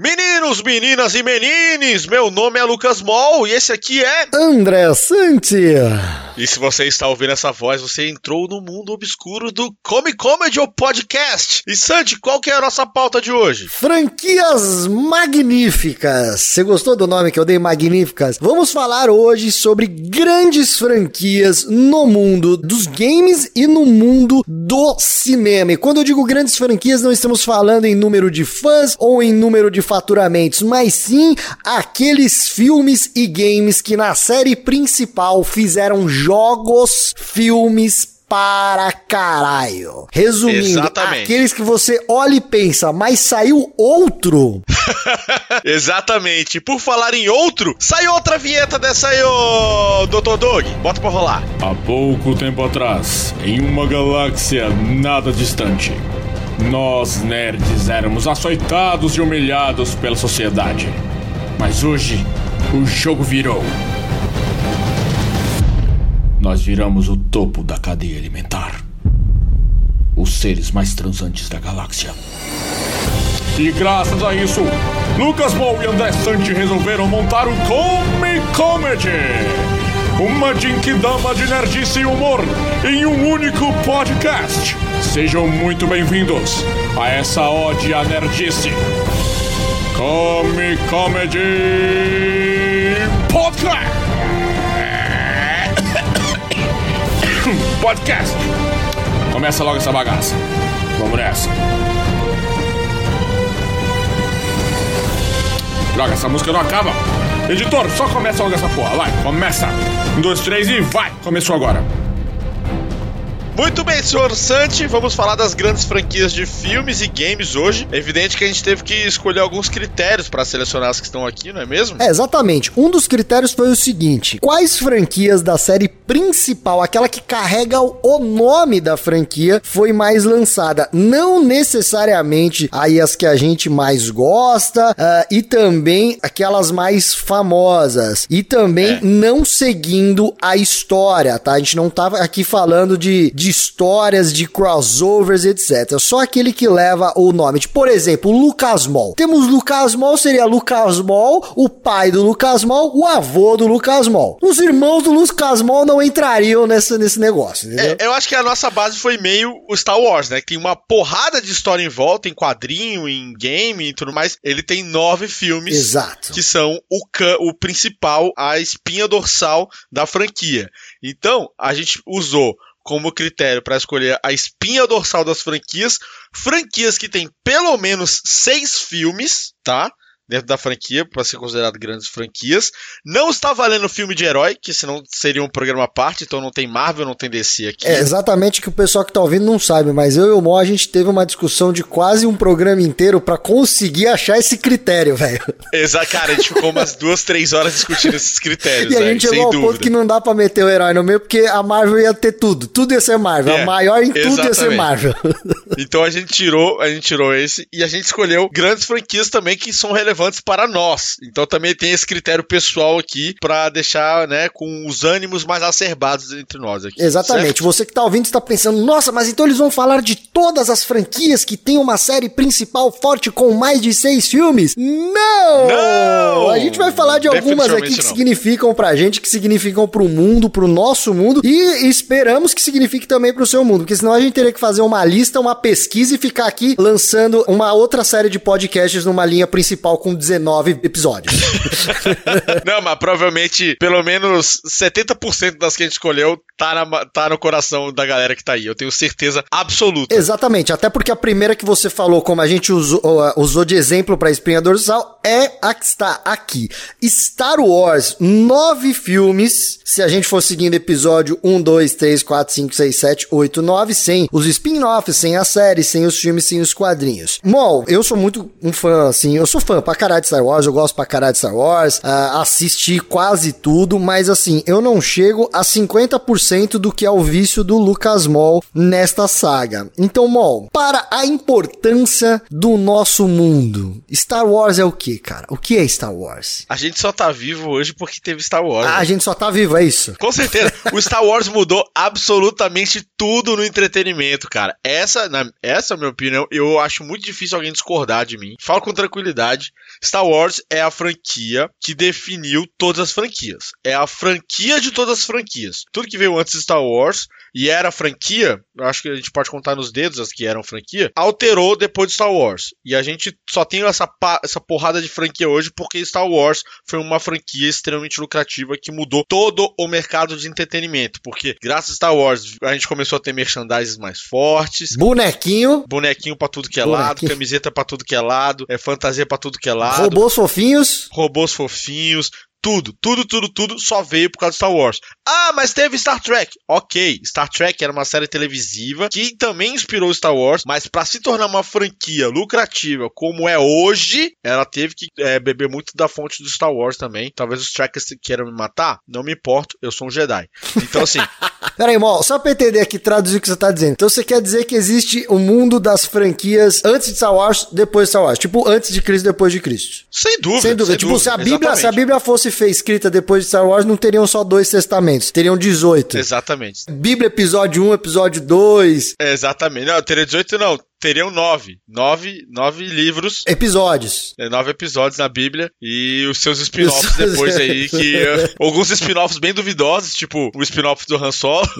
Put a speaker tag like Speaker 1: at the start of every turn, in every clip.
Speaker 1: Meninos, meninas e menines, meu nome é Lucas Mol e esse aqui é
Speaker 2: André Santi.
Speaker 1: E se você está ouvindo essa voz, você entrou no mundo obscuro do Come Comedy ou Podcast. E Santi, qual que é a nossa pauta de hoje?
Speaker 2: Franquias magníficas. Você gostou do nome que eu dei, magníficas? Vamos falar hoje sobre grandes franquias no mundo dos games e no mundo do cinema. E quando eu digo grandes franquias, não estamos falando em número de fãs ou em número de faturamentos, mas sim aqueles filmes e games que na série principal fizeram jogos, filmes para caralho. Resumindo,
Speaker 1: Exatamente.
Speaker 2: aqueles que você olha e pensa, mas saiu outro.
Speaker 1: Exatamente. Por falar em outro, sai outra vinheta dessa aí, ô Dr. Dog. Bota pra rolar.
Speaker 3: Há pouco tempo atrás, em uma galáxia nada distante, nós nerds éramos açoitados e humilhados pela sociedade. Mas hoje, o jogo virou. Nós viramos o topo da cadeia alimentar. Os seres mais transantes da galáxia. E graças a isso, Lucas Mou e André Sante resolveram montar o Come Comedy. Uma Jinkidama de nerdice e humor em um único podcast. Sejam muito bem-vindos a essa ode à nerdice. Come Comedy Podcast. Podcast. Começa logo essa bagaça. Vamos nessa. Droga, essa música não acaba. Editor, só começa logo essa porra. Vai, começa. Um, dois, três e vai. Começou agora.
Speaker 1: Muito bem, senhor Santi, vamos falar das grandes franquias de filmes e games hoje. É evidente que a gente teve que escolher alguns critérios para selecionar as que estão aqui, não é mesmo?
Speaker 2: É, exatamente. Um dos critérios foi o seguinte: quais franquias da série principal, aquela que carrega o nome da franquia, foi mais lançada? Não necessariamente aí as que a gente mais gosta, ah, e também aquelas mais famosas. E também
Speaker 1: É.
Speaker 2: não seguindo a história, tá? A gente não tava aqui falando de, de histórias, de crossovers, etc. Só aquele que leva o nome. Por exemplo, Lucas Mol. Temos Lucas Mol, seria Lucas Mol, o pai do Lucas Mol, o avô do Lucas Mol. Os irmãos do Lucas Mol não entrariam nessa, nesse negócio, entendeu?
Speaker 1: É, eu acho que a nossa base foi meio o Star Wars, né? Que tem uma porrada de história em volta, em quadrinho, em game e tudo mais. Ele tem nove filmes
Speaker 2: Exato.
Speaker 1: que são o, o principal, a espinha dorsal da franquia. Então, a gente usou como critério para escolher a espinha dorsal das franquias, franquias que tem pelo menos seis filmes, tá? Dentro da franquia, para ser considerado grandes franquias. Não está valendo filme de herói, que senão seria um programa à parte, então não tem Marvel, não tem DC aqui.
Speaker 2: É exatamente que o pessoal que tá ouvindo não sabe, mas eu e o Mo a gente teve uma discussão de quase um programa inteiro pra conseguir achar esse critério, velho.
Speaker 1: Exa cara, a gente ficou umas duas, três horas discutindo esses critérios,
Speaker 2: E a
Speaker 1: velho,
Speaker 2: gente chegou ao
Speaker 1: dúvida.
Speaker 2: ponto que não dá pra meter o herói no meio, porque a Marvel ia ter tudo. Tudo ia ser Marvel.
Speaker 1: É,
Speaker 2: a maior em tudo ia ser
Speaker 1: exatamente.
Speaker 2: Marvel.
Speaker 1: Então a gente tirou, a gente tirou esse e a gente escolheu grandes franquias também que são relevantes para nós. Então também tem esse critério pessoal aqui pra deixar, né, com os ânimos mais acerbados entre nós aqui.
Speaker 2: Exatamente.
Speaker 1: certo?
Speaker 2: Você que tá ouvindo está pensando, nossa, mas então eles vão falar de todas as franquias que tem uma série principal forte com mais de seis filmes? Não!
Speaker 1: Não!
Speaker 2: A gente vai falar de algumas aqui que
Speaker 1: não.
Speaker 2: significam pra gente, que significam pro mundo, pro nosso mundo e esperamos que signifique também pro seu mundo, porque senão a gente teria que fazer uma lista, uma pesquisa e ficar aqui lançando uma outra série de podcasts numa linha principal com 19 episódios.
Speaker 1: Não, mas provavelmente pelo menos 70% das que a gente escolheu tá, na- tá no coração da galera que tá aí. Eu tenho certeza absoluta.
Speaker 2: Exatamente, até porque a primeira que você falou, como a gente usou, usou de exemplo para espinha dorsal, é a que está aqui. Star Wars, nove filmes. Se a gente for seguindo episódio 1, 2, 3, 4, 5, 6, 7, 8, 9, sem os spin-offs, sem a série, sem os filmes, sem os quadrinhos. Mol, eu sou muito um fã, assim, eu sou fã pra caralho de Star Wars, eu gosto pra caralho de Star Wars, ah, assisti quase tudo, mas assim, eu não chego a 50% do que é o vício do Lucas Mol nesta saga. Então, Mol, para a importância do nosso mundo, Star Wars é o aí, cara? O que é Star Wars?
Speaker 1: A gente só tá vivo hoje porque teve Star Wars.
Speaker 2: Ah,
Speaker 1: né?
Speaker 2: a gente só tá vivo, é isso?
Speaker 1: Com certeza. O Star Wars mudou absolutamente tudo no entretenimento, cara. Essa, na, essa é a minha opinião. Eu acho muito difícil alguém discordar de mim. Falo com tranquilidade. Star Wars é a franquia que definiu todas as franquias. É a franquia de todas as franquias. Tudo que veio antes de Star Wars e era franquia, acho que a gente pode contar nos dedos as que eram franquia, alterou depois de Star Wars. E a gente só tem essa, essa porrada de franquia hoje porque Star Wars foi uma franquia extremamente lucrativa que mudou todo o mercado de entretenimento. Porque graças a Star Wars a gente começou a ter merchandises mais fortes.
Speaker 2: Bonequinho,
Speaker 1: Bonequinho pra tudo que é lado,
Speaker 2: Bonequinho.
Speaker 1: camiseta pra tudo que é lado, é fantasia pra tudo que é lado
Speaker 2: robôs fofinhos.
Speaker 1: robôs fofinhos, tudo, tudo, tudo, tudo só veio por causa de Star Wars. Ah, mas teve Star Trek. Ok, Star Trek era uma série televisiva que também inspirou Star Wars, mas pra se tornar uma franquia lucrativa como é hoje, ela teve que é, beber muito da fonte do Star Wars também. Talvez os trackers queiram me matar, não me importo, eu sou um Jedi. Então assim,
Speaker 2: Pera aí, Mal, só pra entender aqui, traduzir o que você tá dizendo. Então você quer dizer que existe o mundo das franquias antes de Star Wars, depois de Star Wars. Tipo, antes de Cristo, depois de Cristo.
Speaker 1: sem dúvida.
Speaker 2: Sem dúvida. tipo, se a Bíblia,
Speaker 1: exatamente.
Speaker 2: se a Bíblia fosse fe- escrita depois de Star Wars, não teriam só dois testamentos, teriam 18.
Speaker 1: Exatamente.
Speaker 2: Bíblia, episódio 1, episódio 2,
Speaker 1: Exatamente. Não, teria 18 não. Teriam nove. Nove, nove livros
Speaker 2: episódios.
Speaker 1: É, nove episódios na Bíblia e os seus spin-offs depois aí, que eh, alguns spin-offs bem duvidosos, tipo o spin-off do Han Solo.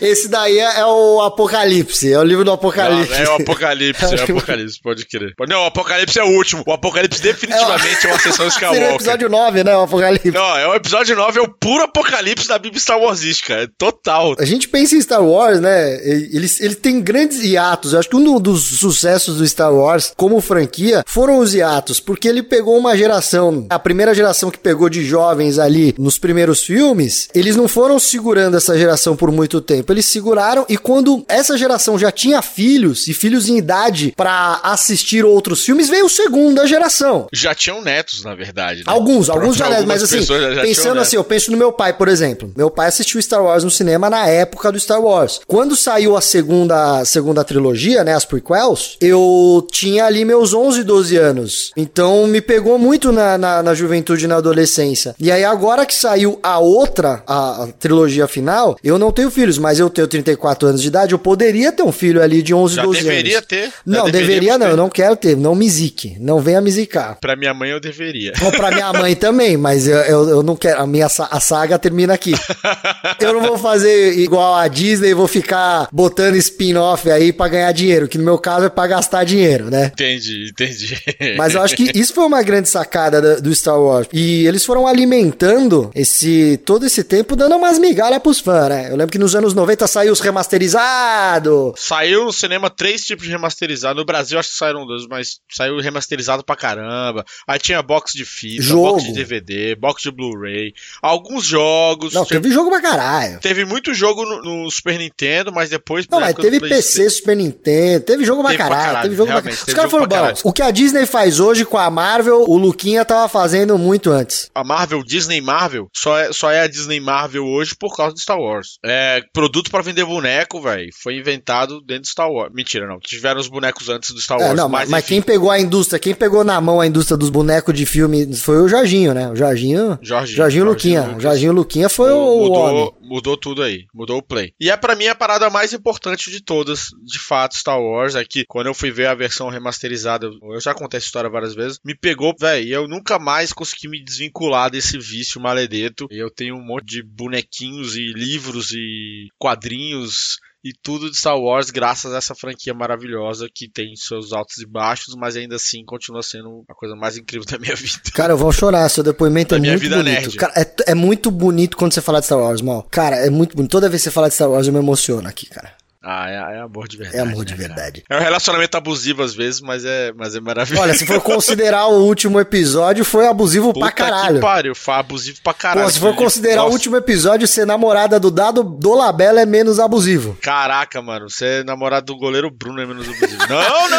Speaker 2: Esse daí é, é o Apocalipse, é o livro do Apocalipse.
Speaker 1: é o Apocalipse, é o Apocalipse, pode crer. Não, o Apocalipse é o último. O Apocalipse definitivamente é uma sessão
Speaker 2: Seria o
Speaker 1: Skywalker.
Speaker 2: episódio 9, né? O Apocalipse.
Speaker 1: Não, é o episódio 9, é o puro apocalipse da Bíblia Star Warsística. É total.
Speaker 2: A gente pensa em Star Wars, né? Ele, ele tem grandes hiatos. Eu acho que um dos sucessos do Star Wars como franquia foram os hiatos, porque ele pegou uma geração, a primeira geração que pegou de jovens ali nos primeiros filmes, eles não foram segurando essa geração por muito tempo. Eles seguraram e quando essa geração já tinha filhos e filhos em idade pra assistir outros filmes, veio a segunda geração.
Speaker 1: Já tinham netos, na verdade. né?
Speaker 2: Alguns, alguns já,
Speaker 1: Algumas
Speaker 2: mas assim,
Speaker 1: já- já
Speaker 2: pensando
Speaker 1: netos.
Speaker 2: assim, eu penso no meu pai, por exemplo. Meu pai assistiu Star Wars no cinema na época do Star Wars. Quando saiu a segunda, segunda trilogia, né, as prequels, eu tinha ali meus 11, 12 anos. Então me pegou muito na, na, na juventude e na adolescência. E aí agora que saiu a outra, a, a trilogia final, eu não tenho filhos, mas eu tenho 34 anos de idade, eu poderia ter um filho ali de 11,
Speaker 1: Já
Speaker 2: 12
Speaker 1: deveria
Speaker 2: anos.
Speaker 1: ter. Já
Speaker 2: Não, deveria não,
Speaker 1: ter.
Speaker 2: eu não quero ter, não me zique, não venha me zicar.
Speaker 1: Pra minha mãe eu deveria.
Speaker 2: Ou pra minha mãe também, mas eu, eu, eu não quero. A minha a saga termina aqui. Eu não vou fazer igual a Disney e vou ficar botando spin-off aí pra ganhar dinheiro, que no meu caso é pra gastar dinheiro, né?
Speaker 1: Entendi, entendi.
Speaker 2: Mas eu acho que isso foi uma grande sacada da- do Star Wars. E eles foram alimentando esse todo esse tempo, dando umas migalhas pros fãs, né? Eu lembro que nos anos 90 saiu os remasterizados.
Speaker 1: Saiu no cinema três tipos de remasterizado. No Brasil acho que saíram dois, mas saiu remasterizado pra caramba. Aí tinha box de fita,
Speaker 2: Jogo.
Speaker 1: box de DVD, box de Blu-ray. Alguns jogos.
Speaker 2: Não,
Speaker 1: teve,
Speaker 2: teve jogo pra caralho.
Speaker 1: teve muito jogo no, no Super Nintendo, mas depois.
Speaker 2: Não, mas teve PC, Super Nintendo, teve jogo pra
Speaker 1: Teve pra
Speaker 2: caralho,
Speaker 1: caralho,
Speaker 2: teve jogo pra caralho. Os caras foram bons. O que a Disney faz hoje com a Marvel, o Luquinha tava fazendo muito antes.
Speaker 1: A Marvel, Disney Marvel, só é, só é a Disney Marvel hoje por causa do Star Wars. É produto pra vender boneco, velho. Foi inventado dentro do Star Wars. Mentira, não. Tiveram os bonecos antes do Star Wars.
Speaker 2: É, não, mas, mas quem pegou a indústria, quem pegou na mão a indústria dos bonecos de filme foi o Jorginho, né? O Jorginho.
Speaker 1: Jorginho,
Speaker 2: Jorginho Luquinha.
Speaker 1: Lucas.
Speaker 2: Jorginho Luquinha foi o, o homem.
Speaker 1: mudou, mudou tudo aí, mudou o play. E é pra mim a parada mais importante de todas, de fato, Star Wars, é que quando eu fui ver a versão remasterizada, eu já contei essa história várias vezes, me pegou, velho, e eu nunca mais consegui me desvincular desse vício maledeto. E eu tenho um monte de bonequinhos e livros e quadrinhos e tudo de Star Wars graças a essa franquia maravilhosa que tem seus altos e baixos, mas ainda assim continua sendo a coisa mais incrível da minha vida.
Speaker 2: Cara, eu vou chorar, seu depoimento é muito
Speaker 1: vida
Speaker 2: bonito.
Speaker 1: nerd.
Speaker 2: Cara, é, é muito bonito quando você fala de Star Wars, mal. Cara, é muito bonito. Toda vez que você fala de Star Wars, eu me emociono aqui, cara.
Speaker 1: Ah, é, é amor de verdade.
Speaker 2: É amor de
Speaker 1: né,
Speaker 2: verdade.
Speaker 1: É um relacionamento abusivo às vezes, mas é, mas é maravilhoso.
Speaker 2: Olha, se for considerar o último episódio, foi abusivo pra
Speaker 1: Puta
Speaker 2: caralho.
Speaker 1: que pariu, foi abusivo pra caralho.
Speaker 2: Pô, se for considerar o
Speaker 1: Nossa,
Speaker 2: último episódio, ser namorada do Dado do Labella é menos abusivo.
Speaker 1: Caraca, mano, você é namorado do goleiro Bruno é menos abusivo. não, não,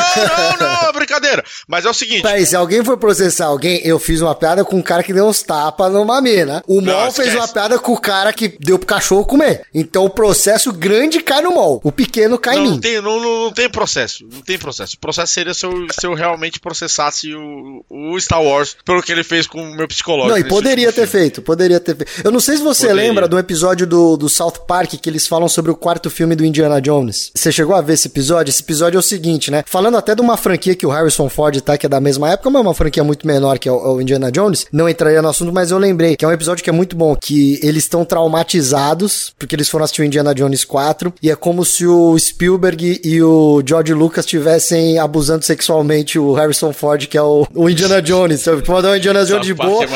Speaker 1: não, não, brincadeira. Mas é o seguinte,
Speaker 2: Peraí, se alguém for processar alguém, eu fiz uma piada com um cara que deu uns tapas numa mina. O
Speaker 1: Não,
Speaker 2: Mol fez uma piada com o cara que deu pro cachorro comer. Então o processo grande cai no Mol. O pequeno cai
Speaker 1: não,
Speaker 2: em mim.
Speaker 1: tem, não, não, tem processo. Não tem processo. O processo seria se eu, se eu realmente processasse o, o Star Wars pelo que ele fez com o meu psicológico.
Speaker 2: Não, e poderia ter
Speaker 1: filme.
Speaker 2: feito, poderia ter feito. Eu não sei se você
Speaker 1: Poderia.
Speaker 2: lembra do episódio do, do South Park que eles falam sobre o quarto filme do Indiana Jones. Você chegou a ver esse episódio? Esse episódio é o seguinte, né? Falando até de uma franquia que o Harrison Ford tá, que é da mesma época, mas é uma franquia muito menor que é o, o Indiana Jones. Não entraria no assunto, mas eu lembrei que é um episódio que é muito bom, que eles estão traumatizados, porque eles foram assistir o Indiana Jones 4, e é como se o Spielberg e o George Lucas estivessem abusando sexualmente o Harrison Ford, que é o, o Indiana Jones. Sabe? Tu mandar o Indiana Jones de boa.
Speaker 1: é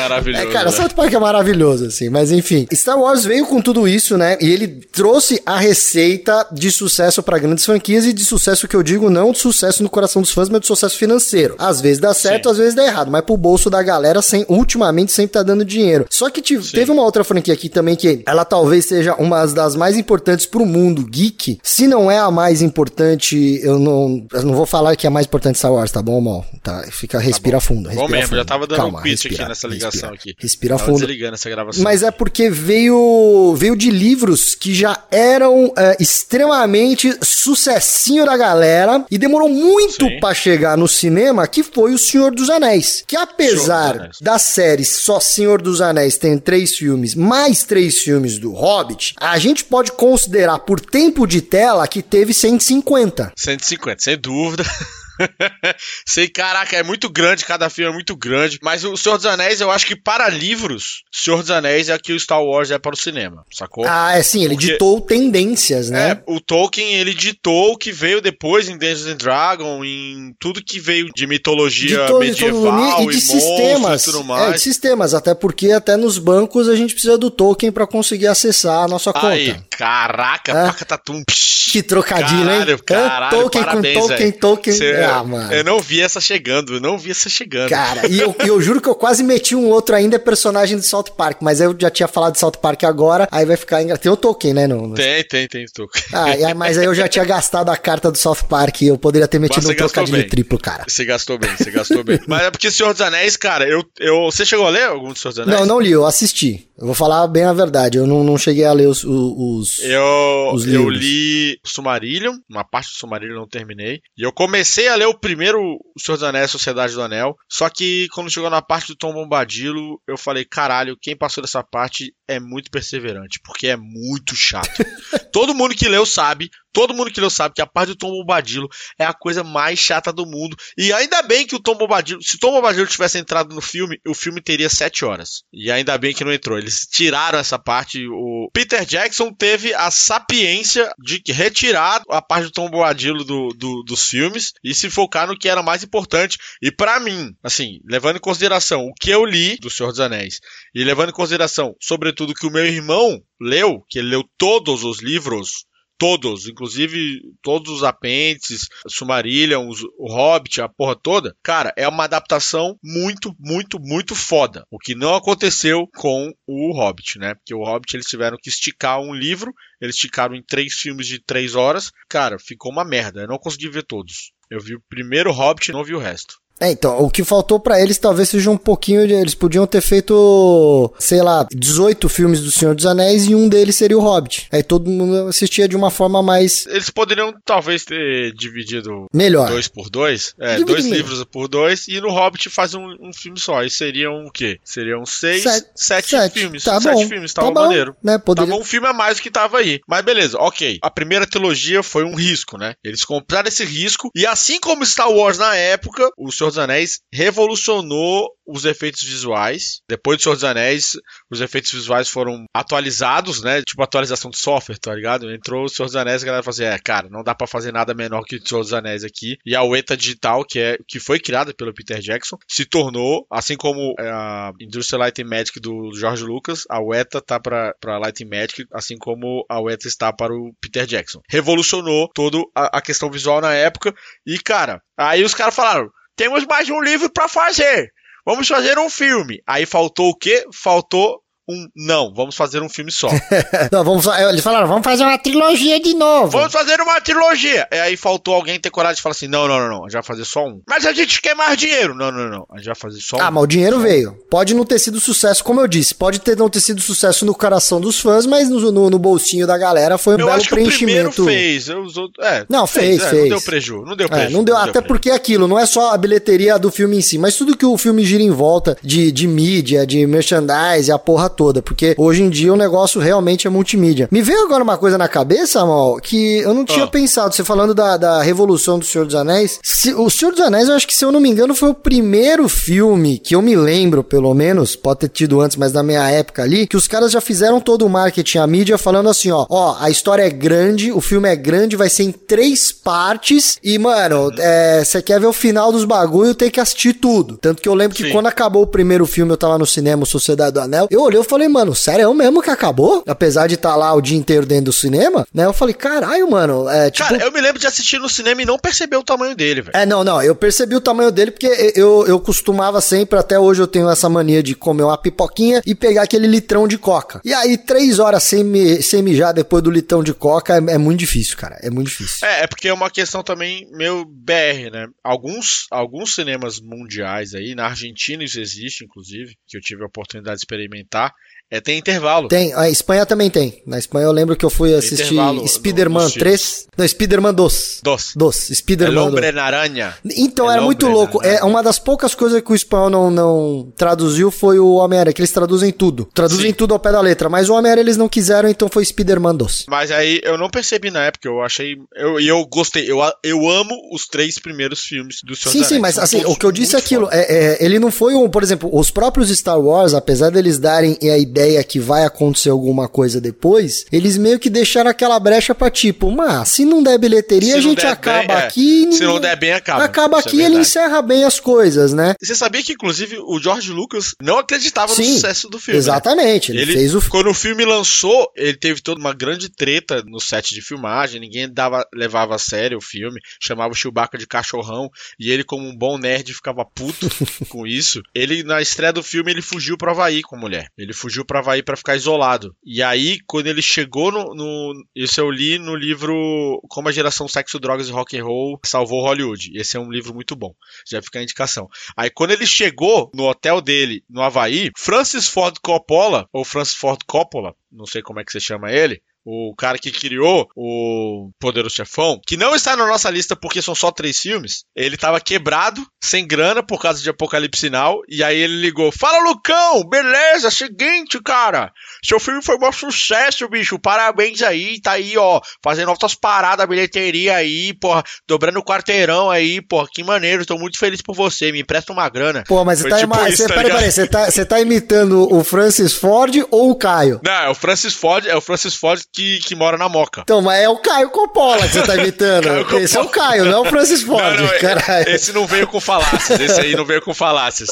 Speaker 2: É, cara,
Speaker 1: né?
Speaker 2: South Park é maravilhoso, assim. Mas enfim, Star Wars veio com tudo isso, né? E ele trouxe a receita de sucesso pra grandes franquias e de sucesso que eu digo não de sucesso no coração dos fãs, mas de sucesso financeiro. Às vezes dá certo,
Speaker 1: Sim.
Speaker 2: às vezes dá errado, mas pro bolso da galera, sem, ultimamente sempre tá dando dinheiro. Só que tive- teve uma outra franquia aqui também que ela talvez seja uma das mais importantes pro mundo geek. Se não é a mais importante, eu não, eu não vou falar que é a mais importante Star Wars, tá bom, Mal? Tá, fica, respira fundo.
Speaker 1: Bom
Speaker 2: Respira
Speaker 1: mesmo,
Speaker 2: fundo.
Speaker 1: já tava dando
Speaker 2: Calma,
Speaker 1: um pitch
Speaker 2: respira,
Speaker 1: aqui nessa ligação
Speaker 2: respira.
Speaker 1: aqui.
Speaker 2: Respira
Speaker 1: Tava
Speaker 2: fundo.
Speaker 1: desligando essa gravação.
Speaker 2: Mas é porque veio veio de livros que já eram é, extremamente sucessinho da galera e demorou muito pra chegar no cinema, que foi o Senhor dos Anéis. Que apesar
Speaker 1: Anéis.
Speaker 2: da série só Senhor dos Anéis tem três filmes, mais três filmes do Hobbit, a gente pode considerar por tempo de tela que teve 150.
Speaker 1: 150, sem dúvida. Sei, caraca, é muito grande, cada filme é muito grande. Mas o Senhor dos Anéis, eu acho que para livros, Senhor dos Anéis é o que o Star Wars é para o cinema, sacou?
Speaker 2: Ah, é sim, ele
Speaker 1: Porque-
Speaker 2: ditou tendências, né?
Speaker 1: É, o Tolkien, ele ditou o que veio depois em Dungeons and Dragons, em tudo que veio de mitologia
Speaker 2: to-
Speaker 1: medieval
Speaker 2: e
Speaker 1: e,
Speaker 2: de
Speaker 1: monstros
Speaker 2: sistemas.
Speaker 1: e tudo
Speaker 2: É, de
Speaker 1: mais.
Speaker 2: sistemas, até porque até nos bancos a gente precisa do token pra conseguir acessar a nossa
Speaker 1: Aí,
Speaker 2: conta.
Speaker 1: caraca,
Speaker 2: É.
Speaker 1: Pacatatum. psh.
Speaker 2: Que trocadilho,
Speaker 1: Caralho,
Speaker 2: hein?
Speaker 1: Caralho,
Speaker 2: token
Speaker 1: parabéns,
Speaker 2: com token,
Speaker 1: velho.
Speaker 2: token.
Speaker 1: Cê-
Speaker 2: Ah, mano.
Speaker 1: Eu não vi essa chegando, eu não vi essa chegando.
Speaker 2: Cara, e eu, eu juro que eu quase meti um outro ainda é personagem de South Park, mas eu já tinha falado de South Park agora, aí vai ficar engraçado. Tem o token, né? No, no-
Speaker 1: Tem, tem, tem, tô.
Speaker 2: Ah, e aí- mas aí eu já tinha gastado a carta do South Park e eu poderia ter metido um trocadilho
Speaker 1: bem.
Speaker 2: triplo, cara.
Speaker 1: Você gastou bem, você gastou bem. Mas é porque Senhor dos Anéis, cara, eu, eu. Você chegou a ler algum dos Senhor dos Anéis?
Speaker 2: Não, não li, eu assisti. Eu vou falar bem a verdade, eu não, não cheguei a ler os... os...
Speaker 1: Eu,
Speaker 2: Os
Speaker 1: eu
Speaker 2: livros.
Speaker 1: li Sumarillion, uma parte do Sumarillion eu não terminei. E eu comecei a ler o primeiro O Senhor dos Anéis, Sociedade do Anel. Só que quando chegou na parte do Tom Bombadilo, eu falei, caralho, quem passou dessa parte é muito perseverante, porque é muito chato. todo mundo que leu sabe, todo mundo que leu sabe que a parte do Tom Bombadilo é a coisa mais chata do mundo. E ainda bem que o Tom Bombadilo, se o Tom Bombadilo tivesse entrado no filme, o filme teria sete horas. E ainda bem que não entrou. Eles tiraram essa parte. O Peter Jackson teve a sapiência de retirar a parte do Tom Bombadilo do, do- dos filmes e se focar no que era mais importante. E pra mim, assim, levando em consideração o que eu li do Senhor dos Anéis e levando em consideração, sobretudo, que o meu irmão leu, que ele leu todos os livros todos, inclusive todos os apêndices, Sumarillion, o Hobbit, a porra toda, cara, é uma adaptação muito, muito, muito foda. O que não aconteceu com o Hobbit, né? Porque o Hobbit eles tiveram que esticar um livro, eles esticaram em três filmes de três horas, cara, ficou uma merda. Eu não consegui ver todos. Eu vi o primeiro Hobbit e não vi o resto.
Speaker 2: É, então, o que faltou pra eles talvez seja um pouquinho de. Eles podiam ter feito, sei lá, 18 filmes do Senhor dos Anéis e um deles seria o Hobbit. Aí todo mundo assistia de uma forma mais.
Speaker 1: Eles poderiam talvez ter dividido
Speaker 2: melhor.
Speaker 1: dois por dois, é,
Speaker 2: Divide
Speaker 1: dois livros por dois, e no Hobbit faz um, um filme só. E seriam o quê? Seriam seis,
Speaker 2: Sete-
Speaker 1: sete,
Speaker 2: sete.
Speaker 1: filmes.
Speaker 2: Tá
Speaker 1: sete
Speaker 2: bom,
Speaker 1: filmes,
Speaker 2: tá
Speaker 1: tava
Speaker 2: bom,
Speaker 1: maneiro.
Speaker 2: né? Poderia-
Speaker 1: Tava um filme a mais do que tava aí. Mas beleza, ok. A primeira trilogia foi um risco, né? Eles compraram esse risco, e assim como Star Wars na época, o Senhor dos Anéis revolucionou os efeitos visuais. Depois do Senhor dos Anéis, os efeitos visuais foram atualizados, né? Tipo atualização de software, tá ligado? Entrou o Senhor dos Anéis e a galera falou assim: é, cara, não dá pra fazer nada menor que o Senhor dos Anéis aqui. E a UETA Digital, que, é, que foi criada pelo Peter Jackson, se tornou, assim como é, a Industrial Light and Magic do George Lucas, a UETA tá pra Light and Magic, assim como a UETA está para o Peter Jackson. Revolucionou toda a questão visual na época. E, cara, aí os caras falaram: temos mais um livro pra fazer. Vamos fazer um filme. Aí faltou o quê? Faltou um não, vamos fazer um filme só.
Speaker 2: não, vamos, eles falaram, vamos fazer uma trilogia de novo.
Speaker 1: Vamos fazer uma trilogia. E aí faltou alguém ter coragem de falar assim: não, não, não, não, a gente vai fazer só um. Mas a gente quer mais dinheiro. Não, não, não, a gente vai fazer só
Speaker 2: ah, um. Ah, mas o dinheiro veio. Pode não ter sido sucesso, como eu disse, pode ter não ter sido sucesso no coração dos fãs, mas no, no, no bolsinho da galera foi um eu belo acho preenchimento.
Speaker 1: O fez, eu, é,
Speaker 2: não, fez, fez. fez. É, não
Speaker 1: deu prejuízo, não deu prejuízo.
Speaker 2: É, não deu, não até deu porque aquilo, não é só a bilheteria do filme em si, mas tudo que o filme gira em volta de, de mídia, de merchandise, a porra toda, porque hoje em dia o negócio realmente é multimídia. Me veio agora uma coisa na cabeça, Mal, que eu não tinha ah. pensado, você falando da, da revolução do Senhor dos Anéis, se, o Senhor dos Anéis, eu acho que se eu não me engano, foi o primeiro filme que eu me lembro, pelo menos, pode ter tido antes, mas na minha época ali, que os caras já fizeram todo o marketing, a mídia, falando assim, ó, ó, a história é grande, o filme é grande, vai ser em três partes, e, mano, é, você quer ver o final dos bagulho, tem que assistir tudo. Tanto que eu lembro Sim. que quando acabou o primeiro filme, eu tava no cinema, Sociedade do Anel, eu olhei falei, mano, sério, é o mesmo que acabou? Apesar de estar tá lá o dia inteiro dentro do cinema, né? Eu falei, caralho, mano, é tipo...
Speaker 1: Cara, eu me lembro de assistir no cinema e não perceber o tamanho dele, velho.
Speaker 2: É, não, não, eu percebi o tamanho dele porque eu, eu costumava sempre, até hoje eu tenho essa mania de comer uma pipoquinha e pegar aquele litrão de coca. E aí, três horas sem, me, sem mijar depois do litrão de coca é, é muito difícil, cara. É muito difícil.
Speaker 1: É, é porque é uma questão também meio BR, né? Alguns, alguns cinemas mundiais aí, na Argentina isso existe, inclusive, que eu tive a oportunidade de experimentar, é, tem intervalo.
Speaker 2: Tem, a Espanha também tem. Na Espanha eu lembro que eu fui assistir Spider-Man 3. Não, Spider-Man 2. 2. 2. Spider-Man.
Speaker 1: Hombre na aranha.
Speaker 2: Então, era muito louco. É uma das poucas coisas que o espanhol não, não traduziu foi o Homem-Aranha, que eles traduzem tudo. Traduzem Sim. tudo ao pé da letra. Mas o Homem-Aranha eles não quiseram, então foi Spider-Man 2.
Speaker 1: Mas aí eu não percebi na época, eu achei. E eu, eu gostei. Eu, eu amo os três primeiros filmes do Senhor
Speaker 2: Sim, sim, mas assim, o que eu disse é aquilo. É, é, ele não foi um. Por exemplo, os próprios Star Wars, apesar deles darem a ideia ideia que vai acontecer alguma coisa depois, eles meio que deixaram aquela brecha pra tipo, mas se não der bilheteria, se a gente acaba bem, é. aqui.
Speaker 1: É. Se não der bem, acaba.
Speaker 2: Acaba Isso é aqui e é ele encerra bem as coisas, né?
Speaker 1: Você sabia que, inclusive, o George Lucas não acreditava Sim, no sucesso do filme. Né?
Speaker 2: Exatamente.
Speaker 1: Né? Ele, ele, fez o Quando o filme lançou, ele teve toda uma grande treta no set de filmagem, ninguém dava, levava a sério o filme, chamava o Chewbacca de cachorrão, e ele, como um bom nerd, ficava puto com isso. Ele, na estreia do filme, ele fugiu pra Havaí com a mulher. Ele fugiu pra Havaí para ficar isolado. E aí, quando ele chegou no, no, Isso eu li no livro Como a Geração Sexo, Drogas e Rock and Roll Salvou Hollywood. Esse é um livro muito bom. Já fica a indicação. Aí, quando ele chegou no hotel dele, no Havaí, Francis Ford Coppola, ou Francis Ford Coppola, não sei como é que você chama ele, o cara que criou o Poderoso Chefão, que não está na nossa lista porque são só três filmes, ele tava quebrado, sem grana por causa de Apocalipse Sinal, e aí ele ligou: Fala, Lucão, beleza, seguinte, cara, seu filme foi um sucesso, bicho, parabéns aí, tá aí, ó, fazendo outras paradas, bilheteria aí, porra, dobrando o quarteirão aí, porra, que maneiro, tô muito feliz por você, me empresta uma grana.
Speaker 2: Pô, mas você tá, tipo isso, tá peraí, peraí, você tá, você tá imitando o Francis Ford ou o Caio?
Speaker 1: Não, é o Francis Ford, é o Francis Ford que, que mora na Moca.
Speaker 2: Então, mas é o Caio Coppola que você tá imitando. esse é o Caio, não é o Francis Ford. Não, não,
Speaker 1: caralho. Esse não veio com falácias. Esse aí não veio com falácias.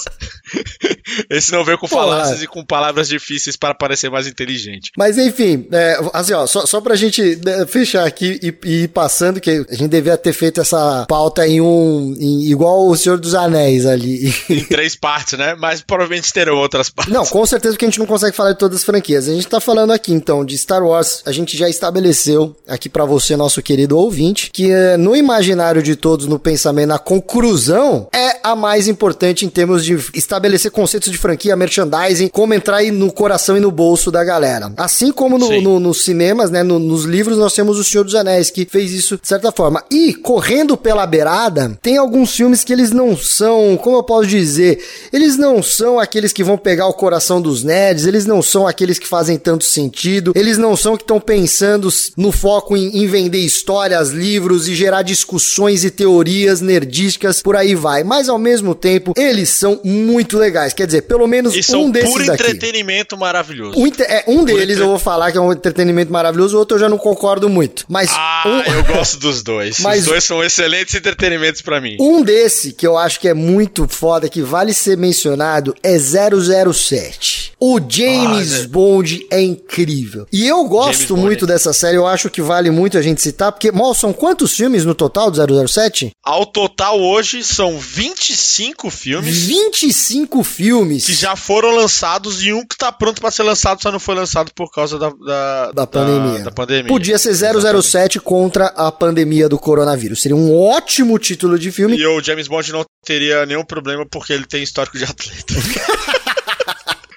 Speaker 1: esse não veio com falácias e com palavras difíceis para parecer mais inteligente.
Speaker 2: Mas enfim, é, assim, ó, só, só pra gente né, fechar aqui e, e ir passando, que a gente devia ter feito essa pauta em um. Em, igual o Senhor dos Anéis ali.
Speaker 1: Em três partes, né? Mas provavelmente terão outras partes.
Speaker 2: Não, com certeza porque a gente não consegue falar de todas as franquias. A gente tá falando aqui então de Star Wars. A gente já estabeleceu aqui para você, nosso querido ouvinte, que é, no imaginário de todos, no pensamento, na conclusão, é a mais importante em termos de estabelecer conceitos de franquia, merchandising, como entrar aí no coração e no bolso da galera. Assim como no, no, nos cinemas, né, no, nos livros, nós temos O Senhor dos Anéis, que fez isso de certa forma. E, correndo pela beirada, tem alguns filmes que eles não são, como eu posso dizer, eles não são aqueles que vão pegar o coração dos nerds, eles não são aqueles que fazem tanto sentido, eles não são que estão pensando pensando no foco em, em, vender histórias, livros e gerar discussões e teorias nerdísticas, por aí vai. Mas ao mesmo tempo, eles são muito legais. Quer dizer, pelo menos e um desses puro
Speaker 1: daqui. entretenimento maravilhoso.
Speaker 2: Um, é, um deles entre... eu vou falar que é um entretenimento maravilhoso, o outro eu já não concordo muito. Mas
Speaker 1: ah, um... eu gosto dos dois. Mas Os dois são excelentes entretenimentos para mim.
Speaker 2: Um desse que eu acho que é muito foda, que vale ser mencionado, é 007. O James ah. Bond é incrível. E eu gosto muito é. dessa série, eu acho que vale muito a gente citar, porque, Mal, são quantos filmes no total do 007?
Speaker 1: Ao total hoje são 25 filmes.
Speaker 2: 25 filmes.
Speaker 1: Que já foram lançados e um que tá pronto para ser lançado, só não foi lançado por causa da, da,
Speaker 2: da pandemia.
Speaker 1: Da, pandemia.
Speaker 2: Podia ser 007 Exatamente. contra a pandemia do coronavírus. Seria um ótimo título de filme.
Speaker 1: E o James Bond não teria nenhum problema porque ele tem histórico de atleta.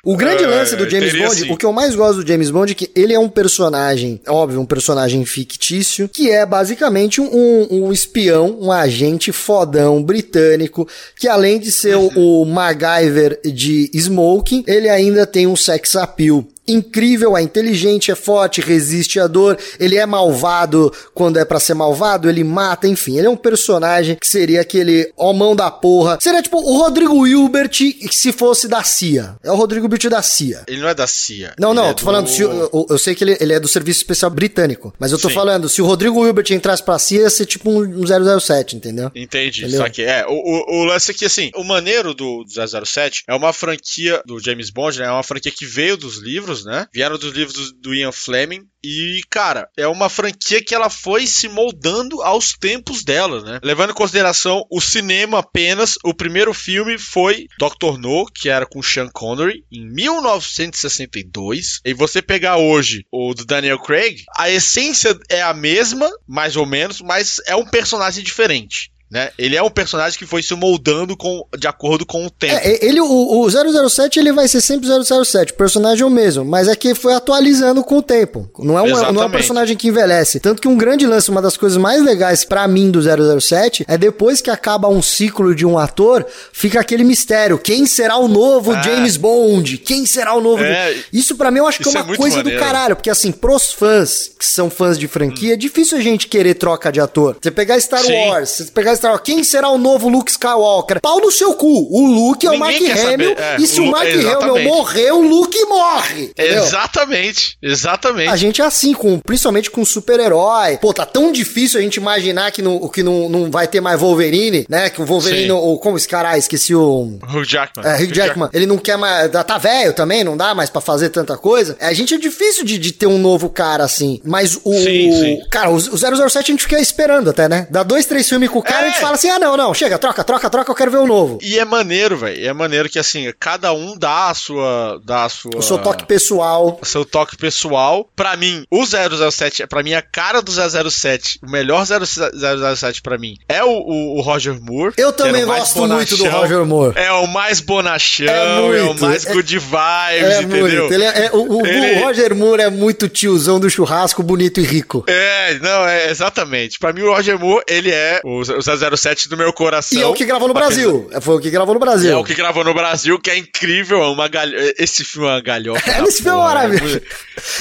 Speaker 2: O grande lance do James Bond, o que eu mais gosto do James Bond é que ele é um personagem, óbvio, um personagem fictício, que é basicamente um, um espião, um agente fodão britânico, que além de ser o, o MacGyver de Smoking, ele ainda tem um sex appeal incrível, é inteligente, é forte, resiste à dor, ele é malvado quando é para ser malvado, ele mata, enfim, ele é um personagem que seria aquele homão da porra. Seria tipo o Rodrigo Hilbert se fosse da CIA. É o Rodrigo Hilbert da CIA.
Speaker 1: Ele não é da CIA.
Speaker 2: Não, não, tô
Speaker 1: do...
Speaker 2: falando, se, eu, eu, sei que ele, ele, é do Serviço Especial Britânico, mas eu tô Sim. falando, se o Rodrigo Hilbert entrasse pra CIA, ia ser tipo um 007, entendeu?
Speaker 1: Entendi, entendeu? só que é, o, o, o lance é que assim, o maneiro do 007 é uma franquia do James Bond, né, é uma franquia que veio dos livros, livros, né? Vieram dos livros do Ian Fleming. E, cara, é uma franquia que ela foi se moldando aos tempos dela, né? Levando em consideração o cinema apenas, o primeiro filme foi Doctor No, que era com Sean Connery, em 1962. E você pegar hoje o do Daniel Craig, a essência é a mesma, mais ou menos, mas é um personagem diferente. Né? Ele é um personagem que foi se moldando com, de acordo com o tempo.
Speaker 2: É, ele, o, o 007 ele vai ser sempre 007, o personagem é o mesmo, mas é que foi atualizando com o tempo. Não é, uma, não é um personagem que envelhece. Tanto que um grande lance, uma das coisas mais legais para mim do 007 é depois que acaba um ciclo de um ator, fica aquele mistério: quem será o novo ah. James Bond? Quem será o novo. É, isso para mim eu acho que é uma é coisa maneiro. do caralho, porque assim, pros fãs que são fãs de franquia, hum. é difícil a gente querer troca de ator. Você pegar Star Sim. Wars, você pegar quem será o novo Luke Skywalker? Pau no seu cu. O Luke é Ninguém o Mark Hamill. É, e se o, o Mark Hamill morrer, o Luke morre.
Speaker 1: Entendeu? Exatamente. Exatamente.
Speaker 2: A gente é assim, com, principalmente com super-herói. Pô, tá tão difícil a gente imaginar que, no, que não, não vai ter mais Wolverine, né? Que o Wolverine, o, como esse cara, esqueci o.
Speaker 1: Hugh Jackman.
Speaker 2: É, Hugh, Hugh Jackman. Jackman. Ele não quer mais. Tá velho também, não dá mais pra fazer tanta coisa. A gente é difícil de, de ter um novo cara assim. Mas o. Sim, sim. Cara, o, o 007 a gente fica esperando até, né? Dá dois, três filmes com o cara é. A gente fala assim: ah, não, não, chega, troca, troca, troca, eu quero ver o um novo.
Speaker 1: E é maneiro, velho. É maneiro que assim, cada um dá a sua. Dá a sua.
Speaker 2: O seu toque pessoal.
Speaker 1: O seu toque pessoal. Pra mim, o 007 é pra mim a cara do 007. O melhor 007 pra mim é o, o, o Roger Moore.
Speaker 2: Eu também gosto muito do Roger Moore.
Speaker 1: É o mais bonachão, é, muito, é o mais é, good vibes, é entendeu?
Speaker 2: Muito. Ele é, é o, Ele... o, Roger Moore é muito tiozão do churrasco, bonito e rico.
Speaker 1: É, não, é exatamente. Pra mim, o Roger Moore, ele é o, o 007 do meu coração.
Speaker 2: E é o que gravou no Brasil. Foi o que gravou no Brasil.
Speaker 1: É o que gravou no Brasil, que é incrível. É uma gal... Esse filme é uma galhofa.
Speaker 2: É, esse filme é maravilhoso.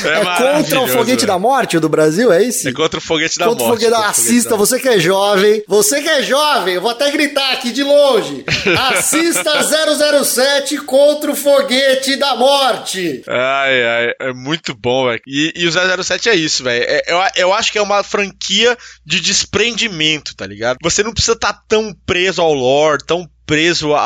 Speaker 2: É, é contra o Foguete da Morte do Brasil, é isso?
Speaker 1: É contra o Foguete da contra Morte.
Speaker 2: Foguete da... Assista, você que é jovem. Você que é jovem, eu vou até gritar aqui de longe. Assista 007 contra o Foguete da Morte.
Speaker 1: Ai, ai, é muito bom, velho. E, e, o 007 é isso, velho. É, eu, eu acho que é uma franquia de desprendimento, tá ligado? Você não precisa estar tá tão preso ao lore, tão preso a,